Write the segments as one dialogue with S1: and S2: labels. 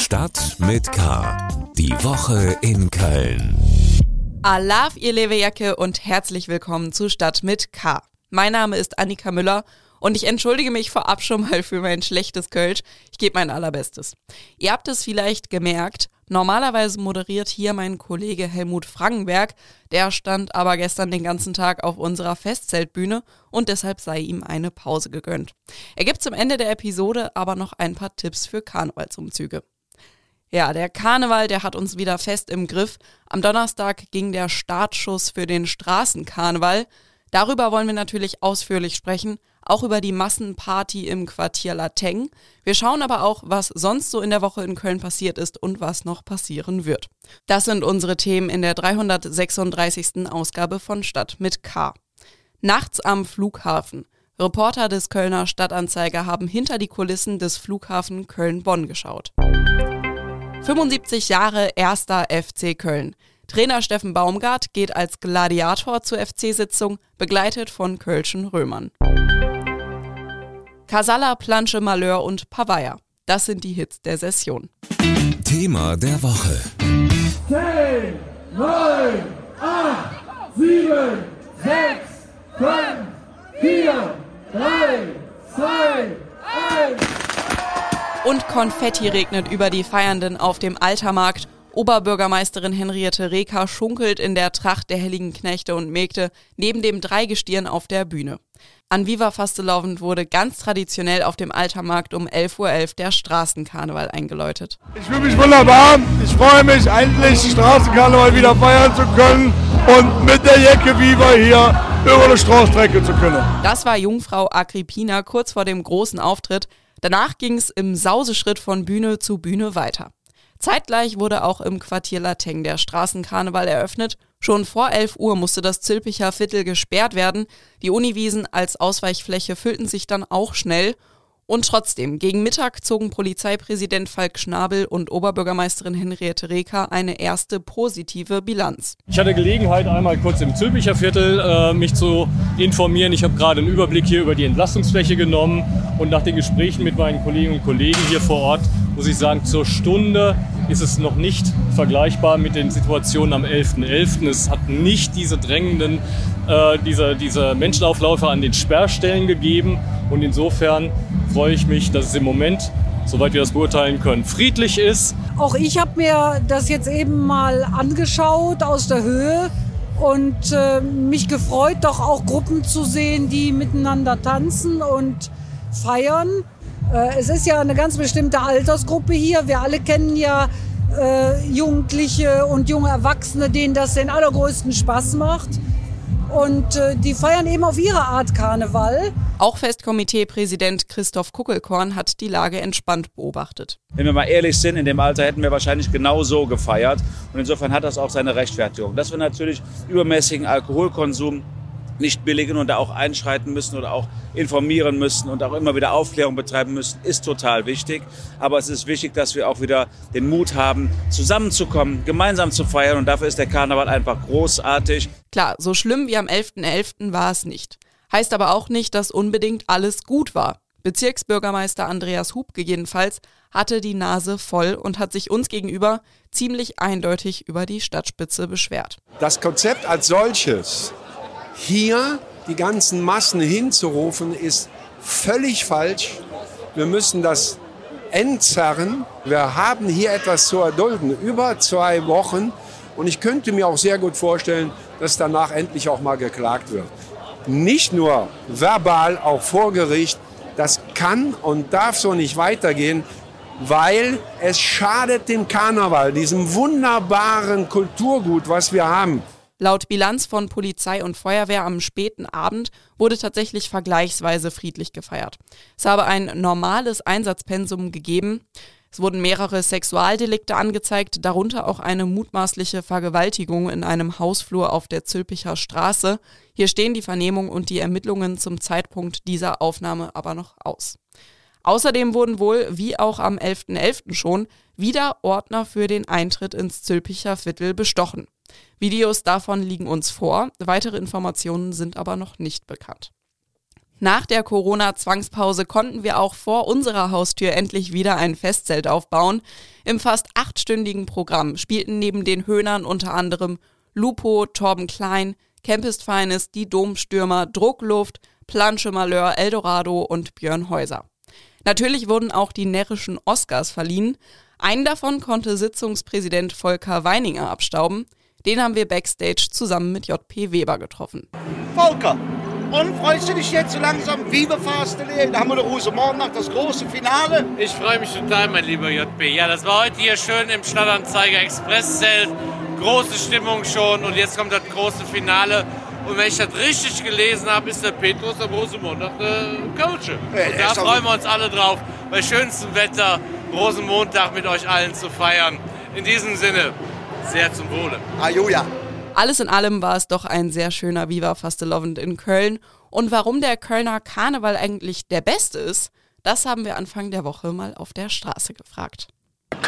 S1: Stadt mit K. Die Woche in Köln.
S2: Alaf, ihr Levejacke und herzlich willkommen zu Stadt mit K. Mein Name ist Annika Müller und ich entschuldige mich vorab schon mal für mein schlechtes Kölsch. Ich gebe mein allerbestes. Ihr habt es vielleicht gemerkt, normalerweise moderiert hier mein Kollege Helmut Frankenberg, der stand aber gestern den ganzen Tag auf unserer Festzeltbühne und deshalb sei ihm eine Pause gegönnt. Er gibt zum Ende der Episode aber noch ein paar Tipps für Karnevalsumzüge. Ja, der Karneval, der hat uns wieder fest im Griff. Am Donnerstag ging der Startschuss für den Straßenkarneval. Darüber wollen wir natürlich ausführlich sprechen, auch über die Massenparty im Quartier Lateng. Wir schauen aber auch, was sonst so in der Woche in Köln passiert ist und was noch passieren wird. Das sind unsere Themen in der 336. Ausgabe von Stadt mit K. Nachts am Flughafen. Reporter des Kölner Stadtanzeiger haben hinter die Kulissen des Flughafen Köln-Bonn geschaut. 75 Jahre erster FC Köln. Trainer Steffen Baumgart geht als Gladiator zur FC-Sitzung, begleitet von Kölschen Römern. Casalla, Planche, Malheur und Pavaya. Das sind die Hits der Session.
S1: Thema der Woche.
S3: 10, 9, 8, 7, 6, 5, 4, 3, 2, 1.
S2: Und Konfetti regnet über die Feiernden auf dem Altermarkt. Oberbürgermeisterin Henriette Reker schunkelt in der Tracht der helligen Knechte und Mägde neben dem Dreigestirn auf der Bühne. An Viva Fastelovend wurde ganz traditionell auf dem Altermarkt um 11.11 Uhr .11 der Straßenkarneval eingeläutet.
S4: Ich fühle mich wunderbar. Ich freue mich, endlich Straßenkarneval wieder feiern zu können und mit der Jacke Viva hier über eine Straßstrecke zu können.
S2: Das war Jungfrau Agrippina kurz vor dem großen Auftritt. Danach ging es im Sauseschritt von Bühne zu Bühne weiter. Zeitgleich wurde auch im Quartier Lateng der Straßenkarneval eröffnet. Schon vor 11 Uhr musste das Zülpicher Viertel gesperrt werden. Die Uniwiesen als Ausweichfläche füllten sich dann auch schnell. Und trotzdem, gegen Mittag zogen Polizeipräsident Falk Schnabel und Oberbürgermeisterin Henriette Reker eine erste positive Bilanz.
S5: Ich hatte Gelegenheit, einmal kurz im Zülpicher Viertel äh, mich zu informieren. Ich habe gerade einen Überblick hier über die Entlastungsfläche genommen und nach den Gesprächen mit meinen Kolleginnen und Kollegen hier vor Ort muss ich sagen, zur Stunde ist es noch nicht vergleichbar mit den Situationen am 11.11. .11. Es hat nicht diese drängenden, äh, diese, diese Menschenaufläufe an den Sperrstellen gegeben. Und insofern freue ich mich, dass es im Moment, soweit wir das beurteilen können, friedlich ist.
S6: Auch ich habe mir das jetzt eben mal angeschaut aus der Höhe und äh, mich gefreut, doch auch Gruppen zu sehen, die miteinander tanzen und feiern. Äh, es ist ja eine ganz bestimmte Altersgruppe hier. Wir alle kennen ja äh, Jugendliche und junge Erwachsene, denen das den allergrößten Spaß macht. Und äh, die feiern eben auf ihre Art Karneval.
S2: Auch Festkomitee-Präsident Christoph Kuckelkorn hat die Lage entspannt beobachtet.
S7: Wenn wir mal ehrlich sind, in dem Alter hätten wir wahrscheinlich genau so gefeiert. Und insofern hat das auch seine Rechtfertigung. Dass wir natürlich übermäßigen Alkoholkonsum nicht billigen und da auch einschreiten müssen oder auch informieren müssen und auch immer wieder Aufklärung betreiben müssen, ist total wichtig. Aber es ist wichtig, dass wir auch wieder den Mut haben, zusammenzukommen, gemeinsam zu feiern und dafür ist der Karneval einfach großartig.
S2: Klar, so schlimm wie am 11.11. .11. war es nicht. Heißt aber auch nicht, dass unbedingt alles gut war. Bezirksbürgermeister Andreas Hubke jedenfalls hatte die Nase voll und hat sich uns gegenüber ziemlich eindeutig über die Stadtspitze beschwert.
S8: Das Konzept als solches hier die ganzen Massen hinzurufen, ist völlig falsch. Wir müssen das entzerren. Wir haben hier etwas zu erdulden, über zwei Wochen. Und ich könnte mir auch sehr gut vorstellen, dass danach endlich auch mal geklagt wird. Nicht nur verbal, auch vor Gericht. Das kann und darf so nicht weitergehen, weil es schadet dem Karneval, diesem wunderbaren Kulturgut, was wir haben.
S2: Laut Bilanz von Polizei und Feuerwehr am späten Abend wurde tatsächlich vergleichsweise friedlich gefeiert. Es habe ein normales Einsatzpensum gegeben. Es wurden mehrere Sexualdelikte angezeigt, darunter auch eine mutmaßliche Vergewaltigung in einem Hausflur auf der Zülpicher Straße. Hier stehen die Vernehmung und die Ermittlungen zum Zeitpunkt dieser Aufnahme aber noch aus. Außerdem wurden wohl, wie auch am 11.11. .11. schon, wieder Ordner für den Eintritt ins Zülpicher Viertel bestochen. Videos davon liegen uns vor, weitere Informationen sind aber noch nicht bekannt. Nach der Corona-Zwangspause konnten wir auch vor unserer Haustür endlich wieder ein Festzelt aufbauen. Im fast achtstündigen Programm spielten neben den Höhnern unter anderem Lupo, Torben Klein, Campist Feines, Die Domstürmer, Druckluft, Planche Malheur, Eldorado und Björn Häuser. Natürlich wurden auch die närrischen Oscars verliehen. Einen davon konnte Sitzungspräsident Volker Weininger abstauben. Den haben wir backstage zusammen mit JP Weber getroffen.
S9: Volker, und freust du dich jetzt so langsam? Viva Fastelé, da haben wir doch Rosenmorgen das große Finale.
S10: Ich freue mich total, mein lieber JP. Ja, das war heute hier schön im Stadtanzeiger Expresszelt. Große Stimmung schon und jetzt kommt das große Finale. Und wenn ich das richtig gelesen habe, ist der Petrus am Rosenmontag der Coach. Und da freuen wir uns alle drauf, bei schönstem Wetter Rosenmontag mit euch allen zu feiern. In diesem Sinne, sehr zum Wohle.
S9: Ajuja.
S2: Alles in allem war es doch ein sehr schöner Viva Fastelovend in Köln. Und warum der Kölner Karneval eigentlich der beste ist, das haben wir Anfang der Woche mal auf der Straße gefragt.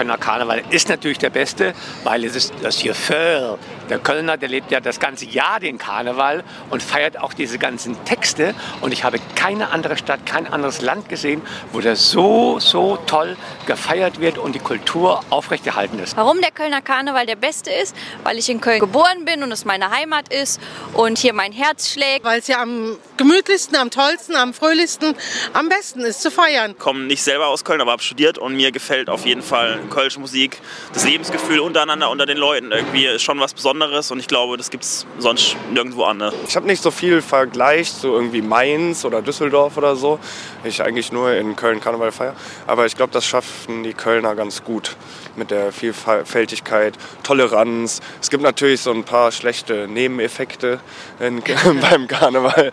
S11: Kölner Karneval ist natürlich der beste, weil es ist das Gefühl. Der Kölner, der lebt ja das ganze Jahr den Karneval und feiert auch diese ganzen Texte. Und ich habe keine andere Stadt, kein anderes Land gesehen, wo das so, so toll gefeiert wird und die Kultur aufrechterhalten ist.
S12: Warum der Kölner Karneval der beste ist? Weil ich in Köln geboren bin und es meine Heimat ist und hier mein Herz schlägt.
S13: Weil es ja am gemütlichsten, am tollsten, am fröhlichsten, am besten ist zu feiern.
S14: Ich komme nicht selber aus Köln, aber habe studiert und mir gefällt auf jeden Fall Kölsche Musik. Das Lebensgefühl untereinander, unter den Leuten irgendwie ist schon was Besonderes und ich glaube, das gibt es sonst nirgendwo an. Ne?
S15: Ich habe nicht so viel Vergleich zu irgendwie Mainz oder Düsseldorf oder so. Ich eigentlich nur in Köln Karneval feiere. Aber ich glaube, das schaffen die Kölner ganz gut mit der Vielfältigkeit, Toleranz. Es gibt natürlich so ein paar schlechte Nebeneffekte in, beim Karneval.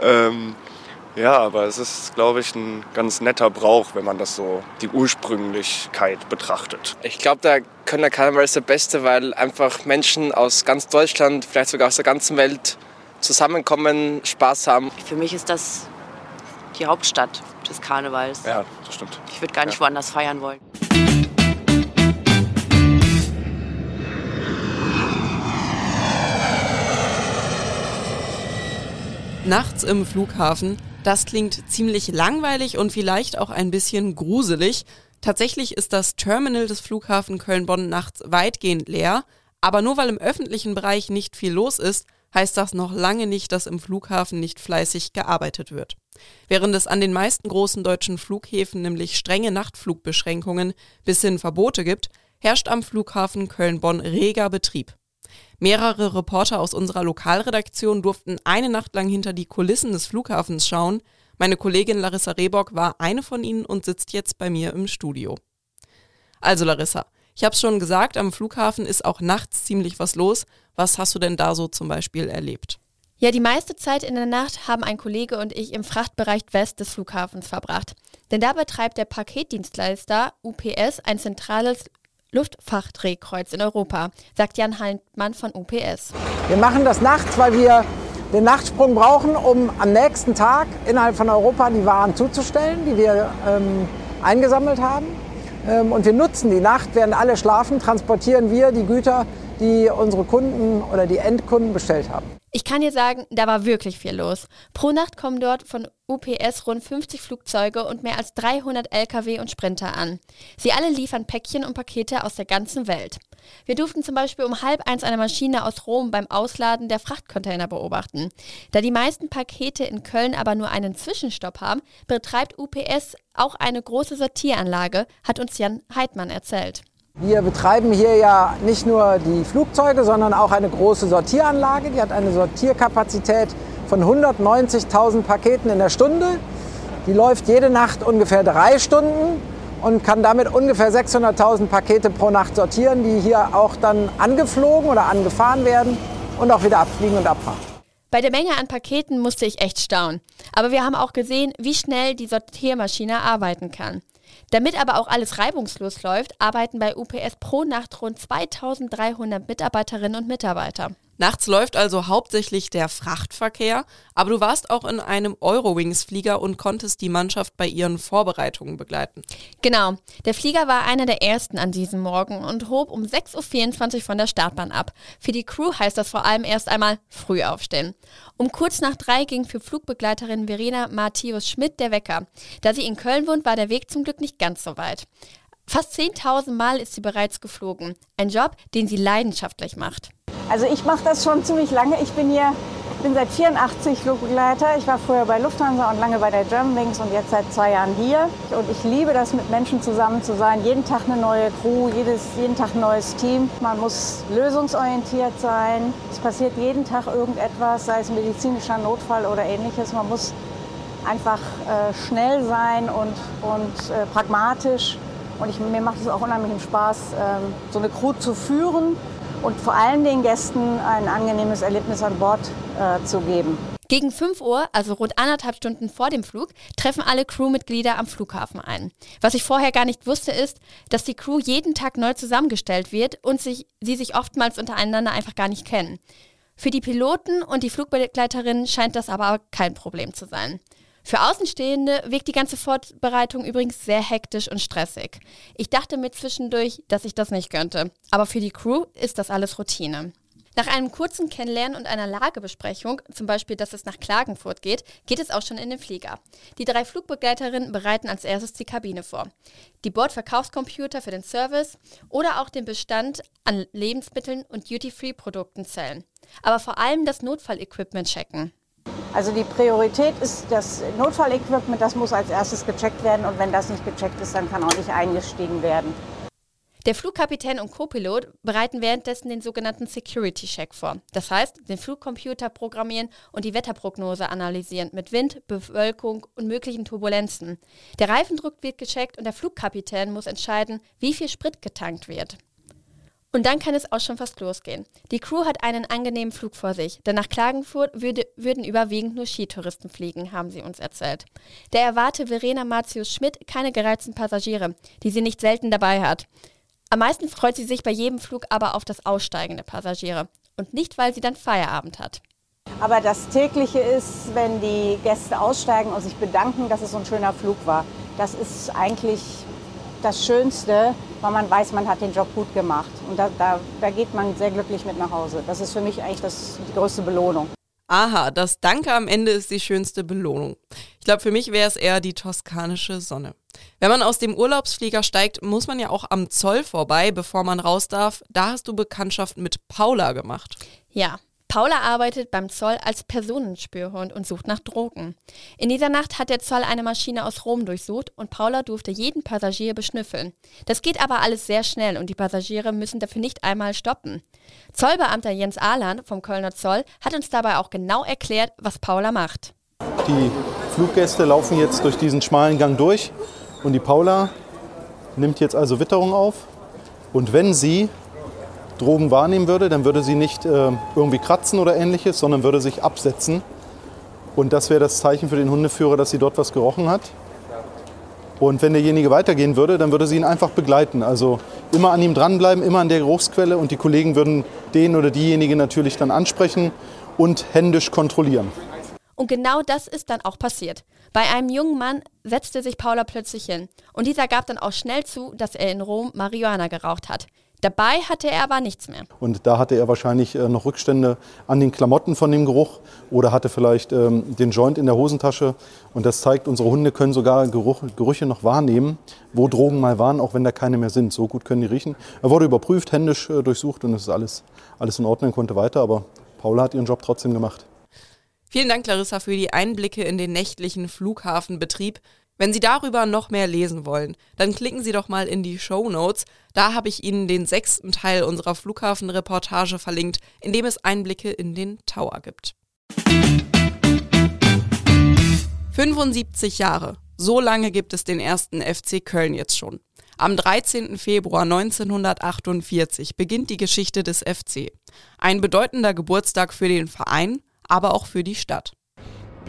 S15: Ähm, ja, aber es ist, glaube ich, ein ganz netter Brauch, wenn man das so, die Ursprünglichkeit betrachtet.
S16: Ich glaube, der Kölner Karneval ist der beste, weil einfach Menschen aus ganz Deutschland, vielleicht sogar aus der ganzen Welt zusammenkommen, Spaß haben.
S17: Für mich ist das die Hauptstadt des Karnevals.
S15: Ja, das stimmt.
S17: Ich würde gar nicht ja. woanders feiern wollen.
S2: Nachts im Flughafen das klingt ziemlich langweilig und vielleicht auch ein bisschen gruselig. Tatsächlich ist das Terminal des Flughafen Köln-Bonn nachts weitgehend leer, aber nur weil im öffentlichen Bereich nicht viel los ist, heißt das noch lange nicht, dass im Flughafen nicht fleißig gearbeitet wird. Während es an den meisten großen deutschen Flughäfen nämlich strenge Nachtflugbeschränkungen bis hin Verbote gibt, herrscht am Flughafen Köln-Bonn reger Betrieb. Mehrere Reporter aus unserer Lokalredaktion durften eine Nacht lang hinter die Kulissen des Flughafens schauen. Meine Kollegin Larissa Rehbock war eine von ihnen und sitzt jetzt bei mir im Studio. Also Larissa, ich habe es schon gesagt, am Flughafen ist auch nachts ziemlich was los. Was hast du denn da so zum Beispiel erlebt?
S18: Ja, die meiste Zeit in der Nacht haben ein Kollege und ich im Frachtbereich West des Flughafens verbracht. Denn da betreibt der Paketdienstleister UPS ein zentrales Luftfrachtdrehkreuz in Europa, sagt Jan Heintmann von UPS.
S19: Wir machen das nachts, weil wir den Nachtsprung brauchen, um am nächsten Tag innerhalb von Europa die Waren zuzustellen, die wir ähm, eingesammelt haben. Ähm, und wir nutzen die Nacht, während alle schlafen, transportieren wir die Güter, die unsere Kunden oder die Endkunden bestellt haben.
S18: Ich kann dir sagen, da war wirklich viel los. Pro Nacht kommen dort von UPS rund 50 Flugzeuge und mehr als 300 Lkw und Sprinter an. Sie alle liefern Päckchen und Pakete aus der ganzen Welt. Wir durften zum Beispiel um halb eins eine Maschine aus Rom beim Ausladen der Frachtcontainer beobachten. Da die meisten Pakete in Köln aber nur einen Zwischenstopp haben, betreibt UPS auch eine große Sortieranlage, hat uns Jan Heidmann erzählt.
S19: Wir betreiben hier ja nicht nur die Flugzeuge, sondern auch eine große Sortieranlage. Die hat eine Sortierkapazität von 190.000 Paketen in der Stunde. Die läuft jede Nacht ungefähr drei Stunden und kann damit ungefähr 600.000 Pakete pro Nacht sortieren, die hier auch dann angeflogen oder angefahren werden und auch wieder abfliegen und abfahren.
S18: Bei der Menge an Paketen musste ich echt staunen. Aber wir haben auch gesehen, wie schnell die Sortiermaschine arbeiten kann. Damit aber auch alles reibungslos läuft, arbeiten bei UPS pro Nacht rund 2300 Mitarbeiterinnen und Mitarbeiter.
S2: Nachts läuft also hauptsächlich der Frachtverkehr, aber du warst auch in einem Eurowings-Flieger und konntest die Mannschaft bei ihren Vorbereitungen begleiten.
S18: Genau, der Flieger war einer der ersten an diesem Morgen und hob um 6.24 Uhr von der Startbahn ab. Für die Crew heißt das vor allem erst einmal früh aufstehen. Um kurz nach drei ging für Flugbegleiterin Verena Matthäus Schmidt der Wecker. Da sie in Köln wohnt, war der Weg zum Glück nicht ganz so weit. Fast 10.000 Mal ist sie bereits geflogen. Ein Job, den sie leidenschaftlich macht.
S20: Also ich mache das schon ziemlich lange. Ich bin hier, bin seit 84 Flugbegleiter. Ich war früher bei Lufthansa und lange bei der Germanwings und jetzt seit zwei Jahren hier. Und ich liebe das, mit Menschen zusammen zu sein. Jeden Tag eine neue Crew, jedes, jeden Tag ein neues Team. Man muss lösungsorientiert sein. Es passiert jeden Tag irgendetwas, sei es medizinischer Notfall oder ähnliches. Man muss einfach äh, schnell sein und, und äh, pragmatisch. Und ich, mir macht es auch unheimlichen Spaß, ähm, so eine Crew zu führen und vor allem den Gästen ein angenehmes Erlebnis an Bord äh, zu geben.
S18: Gegen 5 Uhr, also rund anderthalb Stunden vor dem Flug, treffen alle Crewmitglieder am Flughafen ein. Was ich vorher gar nicht wusste, ist, dass die Crew jeden Tag neu zusammengestellt wird und sich, sie sich oftmals untereinander einfach gar nicht kennen. Für die Piloten und die Flugbegleiterinnen scheint das aber kein Problem zu sein. Für Außenstehende wirkt die ganze Vorbereitung übrigens sehr hektisch und stressig. Ich dachte mir zwischendurch, dass ich das nicht könnte. Aber für die Crew ist das alles Routine. Nach einem kurzen Kennenlernen und einer Lagebesprechung, zum Beispiel, dass es nach Klagenfurt geht, geht es auch schon in den Flieger. Die drei Flugbegleiterinnen bereiten als erstes die Kabine vor. Die Bordverkaufscomputer für den Service oder auch den Bestand an Lebensmitteln und Duty-Free-Produkten zählen. Aber vor allem das Notfallequipment checken.
S20: Also die Priorität ist das Notfallequipment, das muss als erstes gecheckt werden und wenn das nicht gecheckt ist, dann kann auch nicht eingestiegen werden.
S18: Der Flugkapitän und Copilot bereiten währenddessen den sogenannten Security Check vor. Das heißt, den Flugcomputer programmieren und die Wetterprognose analysieren mit Wind, Bewölkung und möglichen Turbulenzen. Der Reifendruck wird gecheckt und der Flugkapitän muss entscheiden, wie viel Sprit getankt wird. Und dann kann es auch schon fast losgehen. Die Crew hat einen angenehmen Flug vor sich, denn nach Klagenfurt würde, würden überwiegend nur Skitouristen fliegen, haben sie uns erzählt. Der erwarte Verena Martius Schmidt keine gereizten Passagiere, die sie nicht selten dabei hat. Am meisten freut sie sich bei jedem Flug aber auf das Aussteigen der Passagiere und nicht, weil sie dann Feierabend hat.
S20: Aber das tägliche ist, wenn die Gäste aussteigen und sich bedanken, dass es so ein schöner Flug war. Das ist eigentlich das Schönste, weil man weiß, man hat den Job gut gemacht. Und da, da, da geht man sehr glücklich mit nach Hause. Das ist für mich eigentlich das, die größte Belohnung.
S2: Aha, das Danke am Ende ist die schönste Belohnung. Ich glaube, für mich wäre es eher die toskanische Sonne. Wenn man aus dem Urlaubsflieger steigt, muss man ja auch am Zoll vorbei, bevor man raus darf. Da hast du Bekanntschaft mit Paula gemacht.
S18: Ja, Paula arbeitet beim Zoll als Personenspürhund und sucht nach Drogen. In dieser Nacht hat der Zoll eine Maschine aus Rom durchsucht und Paula durfte jeden Passagier beschnüffeln. Das geht aber alles sehr schnell und die Passagiere müssen dafür nicht einmal stoppen. Zollbeamter Jens Ahlan vom Kölner Zoll hat uns dabei auch genau erklärt, was Paula macht.
S21: Die Fluggäste laufen jetzt durch diesen schmalen Gang durch und die Paula nimmt jetzt also Witterung auf. Und wenn sie Drogen wahrnehmen würde, dann würde sie nicht äh, irgendwie kratzen oder ähnliches, sondern würde sich absetzen. Und das wäre das Zeichen für den Hundeführer, dass sie dort was gerochen hat. Und wenn derjenige weitergehen würde, dann würde sie ihn einfach begleiten. Also immer an ihm dranbleiben, immer an der Geruchsquelle und die Kollegen würden den oder diejenige natürlich dann ansprechen und händisch kontrollieren.
S18: Und genau das ist dann auch passiert. Bei einem jungen Mann setzte sich Paula plötzlich hin und dieser gab dann auch schnell zu, dass er in Rom Marihuana geraucht hat. Dabei hatte er aber nichts mehr.
S21: Und da hatte er wahrscheinlich äh, noch Rückstände an den Klamotten von dem Geruch oder hatte vielleicht ähm, den Joint in der Hosentasche. Und das zeigt, unsere Hunde können sogar Geruch, Gerüche noch wahrnehmen, wo Drogen mal waren, auch wenn da keine mehr sind. So gut können die riechen. Er wurde überprüft, händisch äh, durchsucht und es ist alles, alles in Ordnung, konnte weiter. Aber Paula hat ihren Job trotzdem gemacht.
S2: Vielen Dank, Clarissa, für die Einblicke in den nächtlichen Flughafenbetrieb. Wenn Sie darüber noch mehr lesen wollen, dann klicken Sie doch mal in die Show Notes. Da habe ich Ihnen den sechsten Teil unserer Flughafenreportage verlinkt, in dem es Einblicke in den Tower gibt. 75 Jahre. So lange gibt es den ersten FC Köln jetzt schon. Am 13. Februar 1948 beginnt die Geschichte des FC. Ein bedeutender Geburtstag für den Verein, aber auch für die Stadt.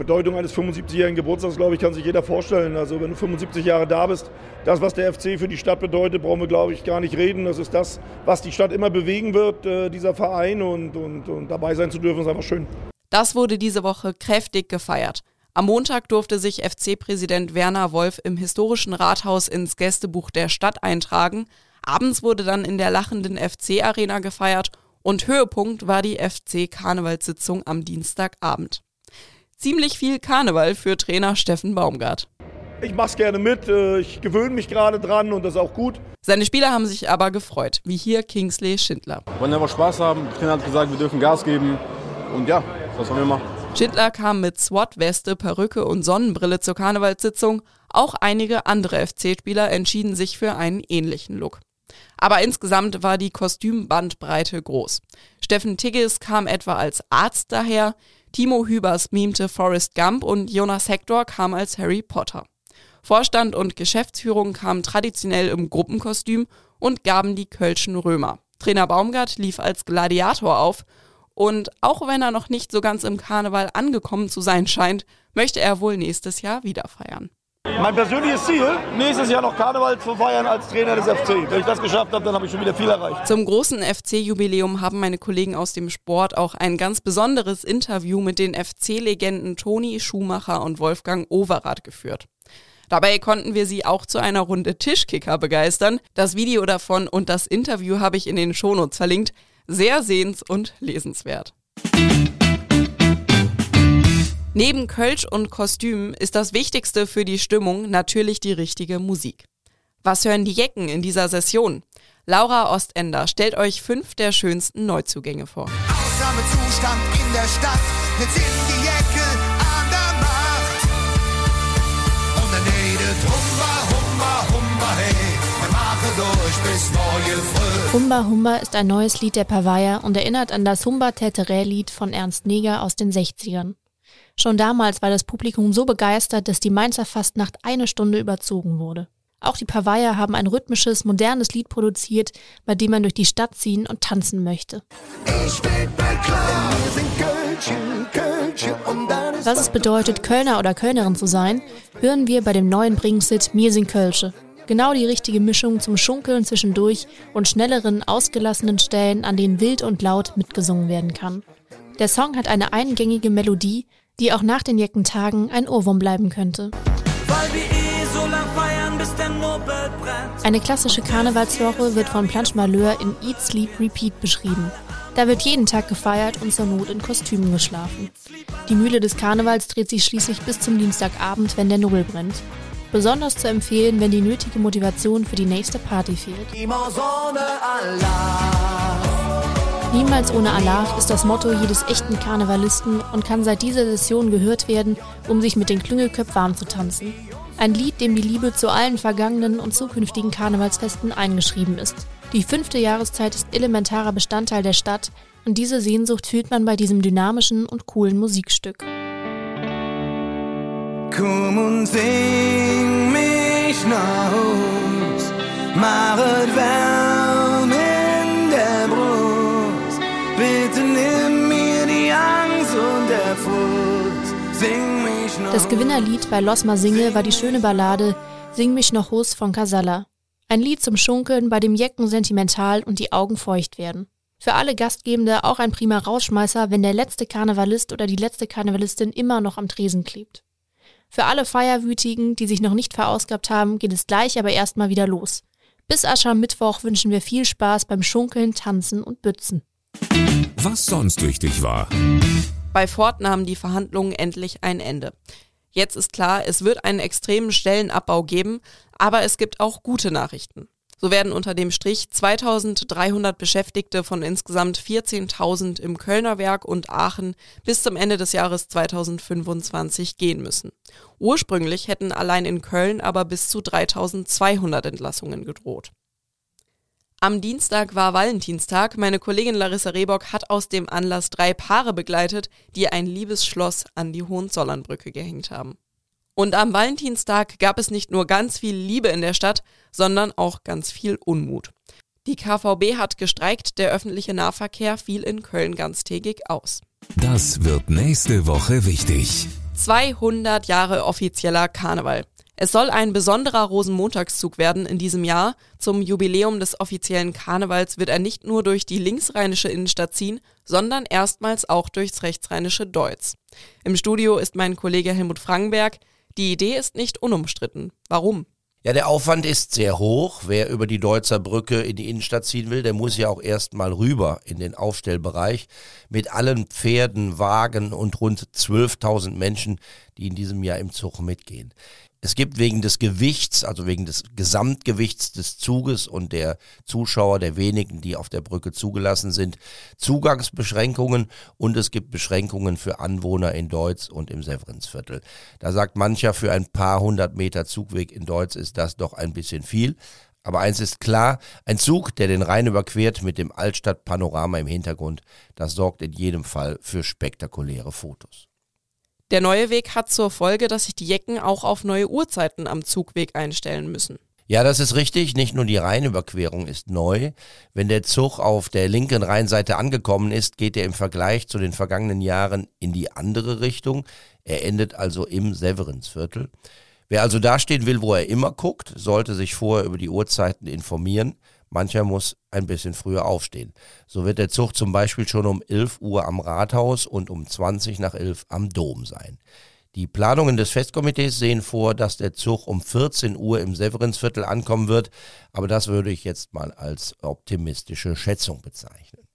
S4: Bedeutung eines 75-jährigen Geburtstags, glaube ich, kann sich jeder vorstellen. Also wenn du 75 Jahre da bist, das, was der FC für die Stadt bedeutet, brauchen wir, glaube ich, gar nicht reden. Das ist das, was die Stadt immer bewegen wird, äh, dieser Verein. Und, und, und dabei sein zu dürfen, ist einfach schön.
S2: Das wurde diese Woche kräftig gefeiert. Am Montag durfte sich FC-Präsident Werner Wolf im historischen Rathaus ins Gästebuch der Stadt eintragen. Abends wurde dann in der lachenden FC-Arena gefeiert und Höhepunkt war die FC-Karnevalssitzung am Dienstagabend. Ziemlich viel Karneval für Trainer Steffen Baumgart.
S4: Ich mach's gerne mit, äh, ich gewöhne mich gerade dran und das ist auch gut.
S2: Seine Spieler haben sich aber gefreut, wie hier Kingsley Schindler.
S22: Wir wollen einfach Spaß haben. Der Trainer hat gesagt, wir dürfen Gas geben. Und ja, was sollen wir machen?
S2: Schindler kam mit SWAT-Weste, Perücke und Sonnenbrille zur Karnevalssitzung. Auch einige andere FC-Spieler entschieden sich für einen ähnlichen Look. Aber insgesamt war die Kostümbandbreite groß. Steffen Tigges kam etwa als Arzt daher, Timo Hübers mimte Forrest Gump und Jonas Hector kam als Harry Potter. Vorstand und Geschäftsführung kamen traditionell im Gruppenkostüm und gaben die Kölschen Römer. Trainer Baumgart lief als Gladiator auf und auch wenn er noch nicht so ganz im Karneval angekommen zu sein scheint, möchte er wohl nächstes Jahr wieder feiern.
S4: Mein persönliches Ziel, nächstes Jahr noch Karneval zu feiern als Trainer des FC. Wenn ich das geschafft habe, dann habe ich schon wieder viel erreicht.
S2: Zum großen FC-Jubiläum haben meine Kollegen aus dem Sport auch ein ganz besonderes Interview mit den FC-Legenden Toni Schumacher und Wolfgang Overath geführt. Dabei konnten wir sie auch zu einer Runde Tischkicker begeistern. Das Video davon und das Interview habe ich in den Shownotes verlinkt. Sehr sehens- und lesenswert. Neben Kölsch und Kostüm ist das Wichtigste für die Stimmung natürlich die richtige Musik. Was hören die Jecken in dieser Session? Laura Ostender stellt euch fünf der schönsten Neuzugänge vor.
S3: Ausnahmezustand in der Stadt, jetzt sind die Jecke an der Macht. Und dann redet Humba, Humba, Humba, hey, wir machen durch bis neue Früh.
S23: Humba Humba ist ein neues Lied der Pavaya und erinnert an das Humba Tetere-Lied von Ernst Neger aus den 60ern. Schon damals war das Publikum so begeistert, dass die Mainzer Fastnacht eine Stunde überzogen wurde. Auch die Pavaya haben ein rhythmisches, modernes Lied produziert, bei dem man durch die Stadt ziehen und tanzen möchte. Was es bedeutet, Kölner oder Kölnerin zu sein, hören wir bei dem neuen Bringsit Mir sind Kölsche. Genau die richtige Mischung zum Schunkeln zwischendurch und schnelleren, ausgelassenen Stellen, an denen wild und laut mitgesungen werden kann. Der Song hat eine eingängige Melodie, die auch nach den Jeckentagen ein Ohrwurm bleiben könnte.
S3: Eh.
S23: Eine klassische Karnevalswoche wird von Planche Malheur in Eat, Sleep, Repeat beschrieben. Da wird jeden Tag gefeiert und zur Not in Kostümen geschlafen. Die Mühle des Karnevals dreht sich schließlich bis zum Dienstagabend, wenn der Nobel brennt. Besonders zu empfehlen, wenn die nötige Motivation für die nächste Party fehlt.
S3: Niemals ohne Allah.
S23: Ist das Motto jedes echten Karnevalisten und kann seit dieser Session gehört werden, um sich mit den Klüngelköpfen warm zu tanzen. Ein Lied, dem die Liebe zu allen vergangenen und zukünftigen Karnevalsfesten eingeschrieben ist. Die fünfte Jahreszeit ist elementarer Bestandteil der Stadt und diese Sehnsucht fühlt man bei diesem dynamischen und coolen Musikstück.
S3: Komm und sing mich nach Haus, machet
S23: Das Gewinnerlied bei Losma Singe war die schöne Ballade Sing mich noch Hus von Casalla. Ein Lied zum Schunkeln, bei dem Jecken sentimental und die Augen feucht werden. Für alle Gastgebende auch ein prima Rausschmeißer, wenn der letzte Karnevalist oder die letzte Karnevalistin immer noch am Tresen klebt. Für alle Feierwütigen, die sich noch nicht verausgabt haben, geht es gleich aber erstmal wieder los. Bis Aschermittwoch wünschen wir viel Spaß beim Schunkeln, Tanzen und Bützen.
S24: Was sonst wichtig war.
S2: Bei Ford nahmen die Verhandlungen endlich ein Ende. Jetzt ist klar, es wird einen extremen Stellenabbau geben, aber es gibt auch gute Nachrichten. So werden unter dem Strich 2300 Beschäftigte von insgesamt 14.000 im Kölner Werk und Aachen bis zum Ende des Jahres 2025 gehen müssen. Ursprünglich hätten allein in Köln aber bis zu 3200 Entlassungen gedroht. Am Dienstag war Valentinstag. Meine Kollegin Larissa Rehbock hat aus dem Anlass drei Paare begleitet, die ein Liebesschloss an die Hohenzollernbrücke gehängt haben. Und am Valentinstag gab es nicht nur ganz viel Liebe in der Stadt, sondern auch ganz viel Unmut. Die KVB hat gestreikt, der öffentliche Nahverkehr fiel in Köln ganztägig aus.
S24: Das wird nächste Woche wichtig.
S2: 200 Jahre offizieller Karneval. Es soll ein besonderer Rosenmontagszug werden in diesem Jahr. Zum Jubiläum des offiziellen Karnevals wird er nicht nur durch die linksrheinische Innenstadt ziehen, sondern erstmals auch durchs rechtsrheinische Deutz. Im Studio ist mein Kollege Helmut Frankenberg. Die Idee ist nicht unumstritten. Warum?
S25: Ja, der Aufwand ist sehr hoch. Wer über die Deutzer Brücke in die Innenstadt ziehen will, der muss ja auch erstmal rüber in den Aufstellbereich mit allen Pferden, Wagen und rund 12.000 Menschen, die in diesem Jahr im Zug mitgehen. Es gibt wegen des Gewichts, also wegen des Gesamtgewichts des Zuges und der Zuschauer, der wenigen, die auf der Brücke zugelassen sind, Zugangsbeschränkungen und es gibt Beschränkungen für Anwohner in Deutz und im Severinsviertel. Da sagt mancher, für ein paar hundert Meter Zugweg in Deutz ist das doch ein bisschen viel. Aber eins ist klar, ein Zug, der den Rhein überquert mit dem Altstadtpanorama im Hintergrund, das sorgt in jedem Fall für spektakuläre Fotos.
S2: Der neue Weg hat zur Folge, dass sich die Jecken auch auf neue Uhrzeiten am Zugweg einstellen müssen.
S25: Ja, das ist richtig. Nicht nur die Rheinüberquerung ist neu. Wenn der Zug auf der linken Rheinseite angekommen ist, geht er im Vergleich zu den vergangenen Jahren in die andere Richtung. Er endet also im Severinsviertel. Wer also dastehen will, wo er immer guckt, sollte sich vorher über die Uhrzeiten informieren. Mancher muss ein bisschen früher aufstehen. So wird der Zug zum Beispiel schon um 11 Uhr am Rathaus und um 20 nach 11 am Dom sein. Die Planungen des Festkomitees sehen vor, dass der Zug um 14 Uhr im Severinsviertel ankommen wird, aber das würde ich jetzt mal als optimistische Schätzung bezeichnen.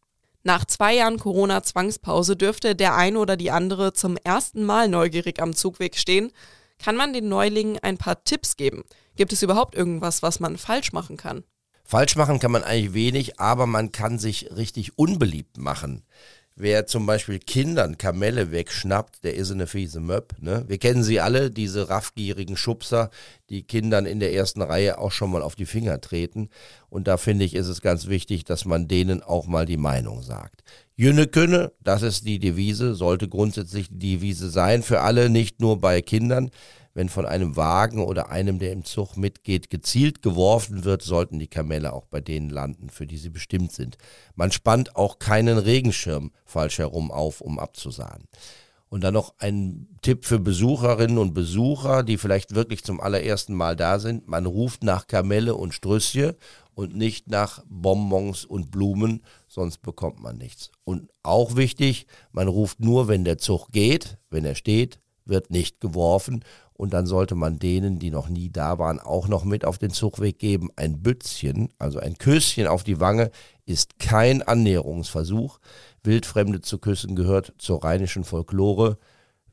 S2: Nach zwei Jahren Corona-Zwangspause dürfte der eine oder die andere zum ersten Mal neugierig am Zugweg stehen. Kann man den Neulingen ein paar Tipps geben? Gibt es überhaupt irgendwas, was man falsch machen kann?
S25: Falsch machen kann man eigentlich wenig, aber man kann sich richtig unbeliebt machen. Wer zum Beispiel Kindern Kamelle wegschnappt, der ist eine fiese Möb. Ne? Wir kennen sie alle, diese raffgierigen Schubser, die Kindern in der ersten Reihe auch schon mal auf die Finger treten. Und da finde ich, ist es ganz wichtig, dass man denen auch mal die Meinung sagt. Jünne künne, das ist die Devise, sollte grundsätzlich die Devise sein für alle, nicht nur bei Kindern wenn von einem Wagen oder einem, der im Zug mitgeht, gezielt geworfen wird, sollten die Kamelle auch bei denen landen, für die sie bestimmt sind. Man spannt auch keinen Regenschirm falsch herum auf, um abzusahen. Und dann noch ein Tipp für Besucherinnen und Besucher, die vielleicht wirklich zum allerersten Mal da sind. Man ruft nach Kamelle und Strüsschen und nicht nach Bonbons und Blumen, sonst bekommt man nichts. Und auch wichtig, man ruft nur, wenn der Zug geht, wenn er steht, wird nicht geworfen und dann sollte man denen, die noch nie da waren, auch noch mit auf den Zugweg geben. Ein Bützchen, also ein Küsschen auf die Wange, ist kein Annäherungsversuch. Wildfremde zu küssen gehört zur rheinischen Folklore.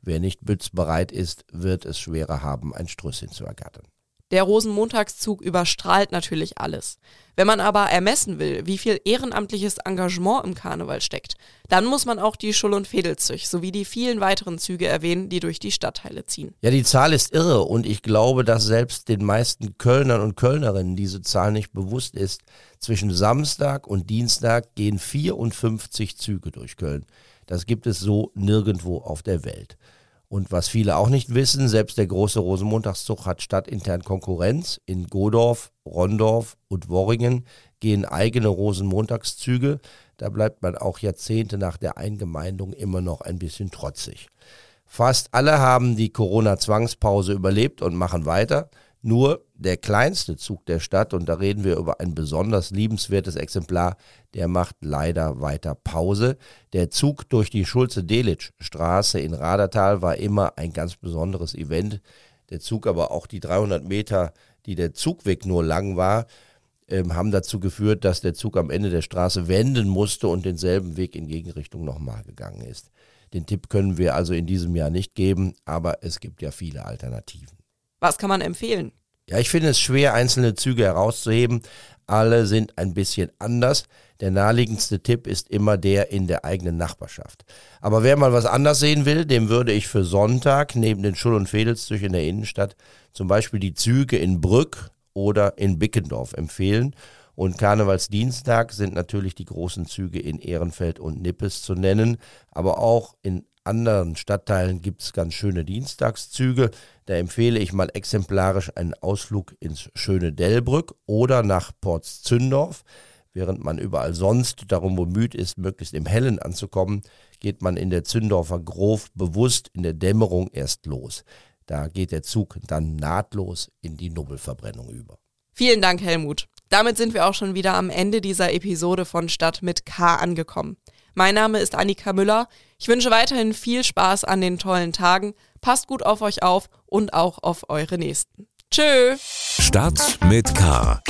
S25: Wer nicht bützbereit ist, wird es schwerer haben, ein Strüsschen zu ergattern.
S2: Der Rosenmontagszug überstrahlt natürlich alles. Wenn man aber ermessen will, wie viel ehrenamtliches Engagement im Karneval steckt, dann muss man auch die Schull- und Fädelzüch sowie die vielen weiteren Züge erwähnen, die durch die Stadtteile ziehen.
S25: Ja, die Zahl ist irre und ich glaube, dass selbst den meisten Kölnern und Kölnerinnen diese Zahl nicht bewusst ist. Zwischen Samstag und Dienstag gehen 54 Züge durch Köln. Das gibt es so nirgendwo auf der Welt. Und was viele auch nicht wissen, selbst der große Rosenmontagszug hat stadtintern Konkurrenz. In Godorf, Rondorf und Worringen gehen eigene Rosenmontagszüge. Da bleibt man auch Jahrzehnte nach der Eingemeindung immer noch ein bisschen trotzig. Fast alle haben die Corona-Zwangspause überlebt und machen weiter. Nur der kleinste Zug der Stadt, und da reden wir über ein besonders liebenswertes Exemplar, der macht leider weiter Pause. Der Zug durch die Schulze-Delitzsch-Straße in Radertal war immer ein ganz besonderes Event. Der Zug aber auch die 300 Meter, die der Zugweg nur lang war, ähm, haben dazu geführt, dass der Zug am Ende der Straße wenden musste und denselben Weg in Gegenrichtung nochmal gegangen ist. Den Tipp können wir also in diesem Jahr nicht geben, aber es gibt ja viele Alternativen.
S2: Was kann man empfehlen?
S25: Ja, ich finde es schwer, einzelne Züge herauszuheben. Alle sind ein bisschen anders. Der naheliegendste Tipp ist immer der in der eigenen Nachbarschaft. Aber wer mal was anders sehen will, dem würde ich für Sonntag neben den Schull- und Fädelszug in der Innenstadt zum Beispiel die Züge in Brück oder in Bickendorf empfehlen. Und Karnevalsdienstag sind natürlich die großen Züge in Ehrenfeld und Nippes zu nennen, aber auch in anderen Stadtteilen gibt es ganz schöne Dienstagszüge. Da empfehle ich mal exemplarisch einen Ausflug ins schöne Delbrück oder nach Portszündorf. Während man überall sonst darum bemüht ist, möglichst im Hellen anzukommen, geht man in der Zündorfer Grof bewusst in der Dämmerung erst los. Da geht der Zug dann nahtlos in die Nubbelverbrennung über.
S2: Vielen Dank, Helmut. Damit sind wir auch schon wieder am Ende dieser Episode von Stadt mit K angekommen. Mein Name ist Annika Müller. Ich wünsche weiterhin viel Spaß an den tollen Tagen. Passt gut auf euch auf und auch auf eure Nächsten. Tschö.
S24: Stadt mit K.